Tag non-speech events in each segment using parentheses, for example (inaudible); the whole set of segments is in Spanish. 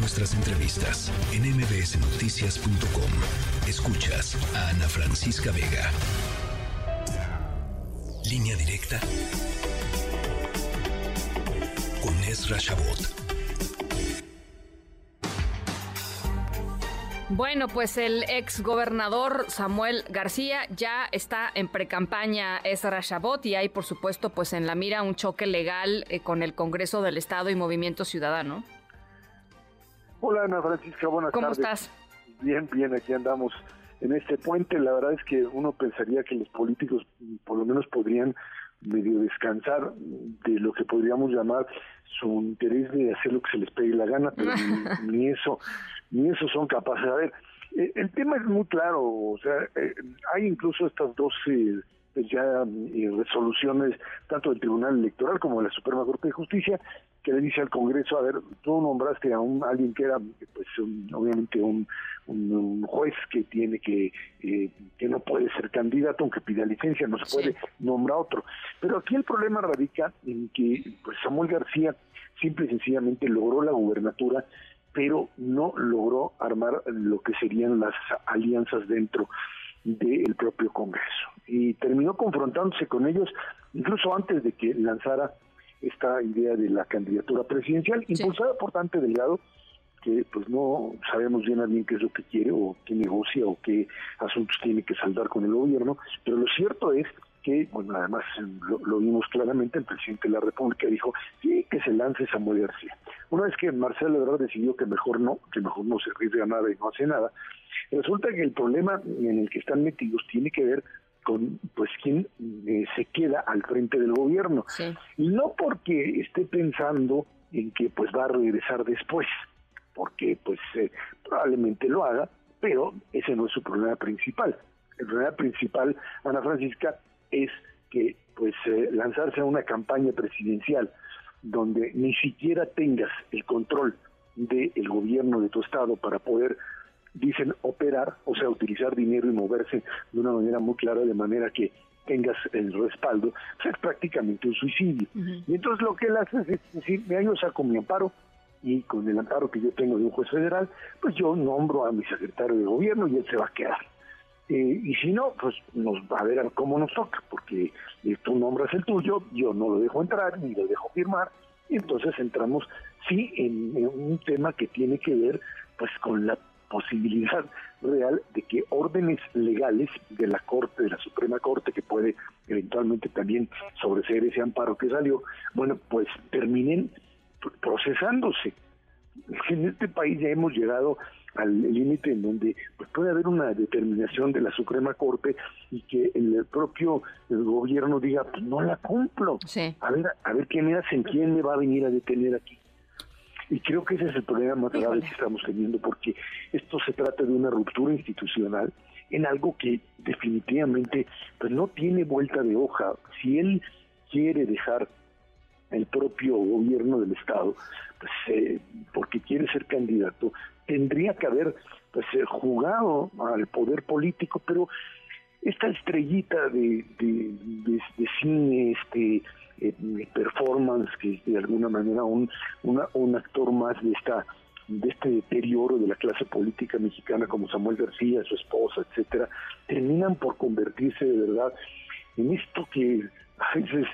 nuestras entrevistas en mbsnoticias.com. Escuchas a Ana Francisca Vega. Línea directa con Ezra Shabot. Bueno, pues el ex gobernador Samuel García ya está en precampaña Ezra Shabot y hay por supuesto pues en la mira un choque legal eh, con el Congreso del Estado y Movimiento Ciudadano. Hola Ana Francisca, buenas tardes. ¿Cómo estás? Bien, bien, aquí andamos en este puente. La verdad es que uno pensaría que los políticos por lo menos podrían medio descansar de lo que podríamos llamar su interés de hacer lo que se les pegue la gana, pero ni (laughs) eso ni eso son capaces. A ver, eh, el tema es muy claro, o sea, eh, hay incluso estas dos eh, pues ya resoluciones, tanto del Tribunal Electoral como de la Suprema Corte de Justicia, que le dice al Congreso, a ver, tú nombraste a un alguien que era, pues, obviamente un, un, juez que tiene que, que no puede ser candidato, aunque pida licencia, no se puede nombrar otro. Pero aquí el problema radica en que, pues, Samuel García simple y sencillamente logró la gubernatura pero no logró armar lo que serían las alianzas dentro del propio Congreso. Y terminó confrontándose con ellos incluso antes de que lanzara esta idea de la candidatura presidencial, impulsada por Dante Delgado, que pues no sabemos bien a bien qué es lo que quiere o qué negocia o qué asuntos tiene que saldar con el gobierno, pero lo cierto es que, bueno, además lo, vimos claramente, el presidente de la República dijo, sí, que se lance Samuel García. Una vez que Marcelo Ebrard decidió que mejor no, que mejor no se arriesga nada y no hace nada, resulta que el problema en el que están metidos tiene que ver con pues quién eh, se queda al frente del gobierno. Y no porque esté pensando en que pues va a regresar después, porque pues eh, probablemente lo haga, pero ese no es su problema principal. El problema principal, Ana Francisca, es que pues eh, lanzarse a una campaña presidencial donde ni siquiera tengas el control del gobierno de tu estado para poder dicen operar, o sea, utilizar dinero y moverse de una manera muy clara, de manera que tengas el respaldo, es prácticamente un suicidio. Y entonces lo que él hace es decir, me yo saco mi amparo y con el amparo que yo tengo de un juez federal, pues yo nombro a mi secretario de gobierno y él se va a quedar. Eh, y si no, pues nos va a ver cómo nos toca, porque eh, tú nombras el tuyo, yo no lo dejo entrar ni lo dejo firmar, y entonces entramos, sí, en, un tema que tiene que ver pues con la posibilidad (laughs) real de que órdenes legales de la Corte, de la Suprema Corte, que puede eventualmente también sobreseer ese amparo que salió, bueno, pues terminen procesándose. En este país ya hemos llegado al límite en donde pues, puede haber una determinación de la Suprema Corte y que el propio gobierno diga pues no la cumplo a ver a ver qué me hacen quién me va a venir a detener aquí y creo que ese es el problema más grave que estamos teniendo porque esto se trata de una ruptura institucional en algo que definitivamente pues no tiene vuelta de hoja. Si él quiere dejar el propio gobierno del estado pues eh, porque quiere ser candidato tendría que haber pues eh, jugado al poder político, pero esta estrellita de, de, cine, este eh, performance, que de alguna manera un, un actor más de esta de este deterioro de la clase política mexicana como Samuel García, su esposa, etcétera, terminan por convertirse de verdad en esto que a veces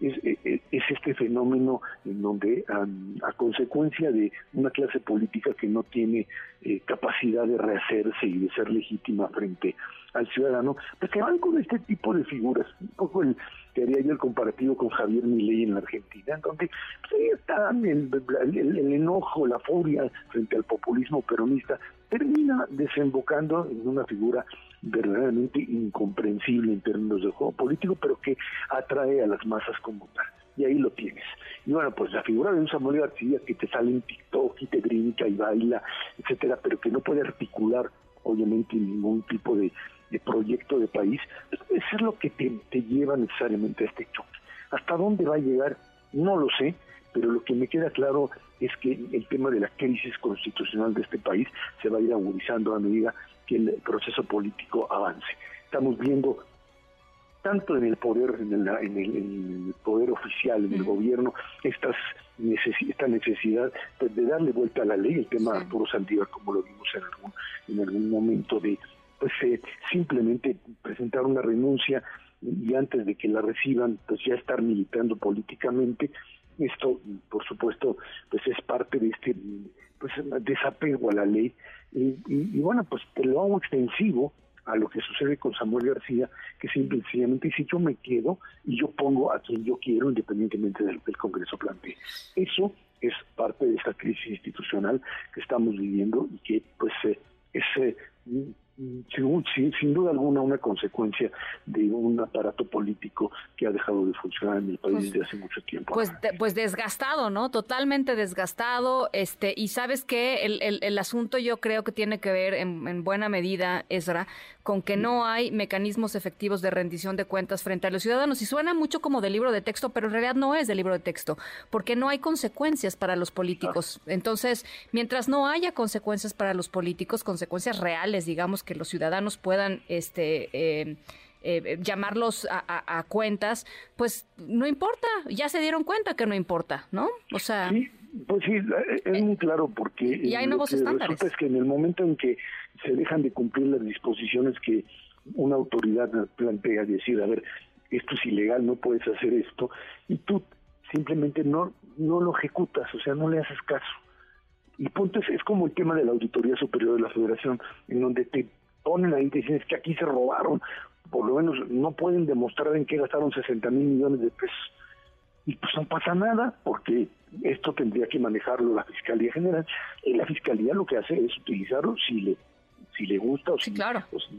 es, es, este fenómeno en donde a consecuencia de una clase política que no tiene eh, capacidad de rehacerse y de ser legítima frente al ciudadano, pues que van con este tipo de figuras, un poco el que haría yo el comparativo con Javier Milei en la Argentina, en donde pues, ahí está el, enojo, la furia frente al populismo peronista, termina desembocando en una figura verdaderamente incomprensible en términos de juego político, pero que atrae a las masas como tal. Y ahí lo tienes. Y bueno, pues la figura de un Samuel García que te sale en TikTok y te brinca y baila, etcétera, pero que no puede articular, obviamente, ningún tipo de, proyecto de país, eso es lo que te, te lleva necesariamente a este choque. ¿Hasta dónde va a llegar? No lo sé, pero lo que me queda claro es que el tema de la crisis constitucional de este país se va a ir agudizando a medida que el proceso político avance. Estamos viendo tanto en el poder, en el, en el, poder oficial, en el gobierno, estas esta necesidad de, darle vuelta a la ley, el tema de Arturo Saldívar, como lo vimos en algún, en algún momento, de pues eh, simplemente presentar una renuncia y antes de que la reciban, pues ya estar militando políticamente. Esto, por supuesto, pues es parte de este pues desapego a la ley. Y, y, bueno, pues te lo hago extensivo a lo que sucede con Samuel García, que simplemente si yo me quedo y yo pongo a quien yo quiero independientemente del que el Congreso plantee. Eso es parte de esta crisis institucional que estamos viviendo y que pues eh, es eh, sin, duda alguna una consecuencia de un aparato político que ha dejado de funcionar en el país pues, desde hace mucho tiempo. Pues, pues desgastado, ¿no? Totalmente desgastado. Este, y sabes que el, el, el, asunto yo creo que tiene que ver en, en buena medida, Ezra, con que no hay mecanismos efectivos de rendición de cuentas frente a los ciudadanos. Y suena mucho como de libro de texto, pero en realidad no es de libro de texto, porque no hay consecuencias para los políticos. Entonces, mientras no haya consecuencias para los políticos, consecuencias reales, digamos, que los ciudadanos puedan este, eh, eh, llamarlos a, cuentas, pues no importa, ya se dieron cuenta que no importa, ¿no? O sea... Sí, pues sí, es muy claro porque... Y hay nuevos estándares. es que en el momento en que se dejan de cumplir las disposiciones que una autoridad plantea, decir, a ver, esto es ilegal, no puedes hacer esto, y tú simplemente no, no lo ejecutas, o sea, no le haces caso. Y punto es, es como el tema de la Auditoría Superior de la Federación, en donde te ponen ahí y dicen es que aquí se robaron, por lo menos no pueden demostrar en qué gastaron 60 mil millones de pesos. Y pues no pasa nada, porque esto tendría que manejarlo la Fiscalía General, y la Fiscalía lo que hace es utilizarlo si le si le gusta o, si,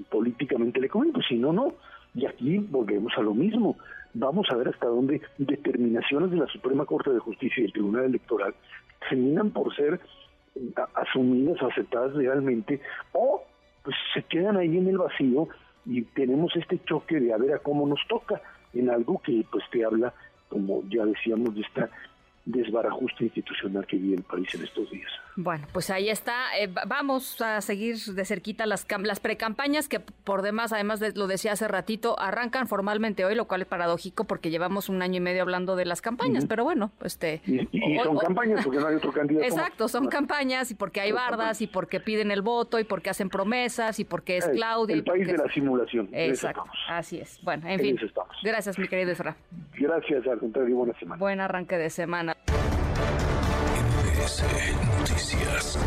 políticamente le conviene, pues si no, no. Y aquí volvemos a lo mismo. Vamos a ver hasta dónde determinaciones de la Suprema Corte de Justicia y el Tribunal Electoral terminan por ser asumidas o aceptadas legalmente o pues se quedan ahí en el vacío y tenemos este choque de a ver a cómo nos toca en algo que pues te habla, como ya decíamos, de esta desbarajuste institucional que vive el país en estos días. Bueno, pues ahí está. Eh, vamos a seguir de cerquita las, las precampañas que por demás, además de, lo decía hace ratito, arrancan formalmente hoy, lo cual es paradójico porque llevamos un año y medio hablando de las campañas, pero bueno, pues este... Y, son campañas porque no hay otro candidato. Exacto, son campañas y porque hay bardas y porque piden el voto y porque hacen promesas y porque es Claudia. El país de la simulación. Exacto, así es. Bueno, en, fin. Gracias, mi querido Isra. Gracias, al contrario, buena semana. Buen arranque de semana. Noticias.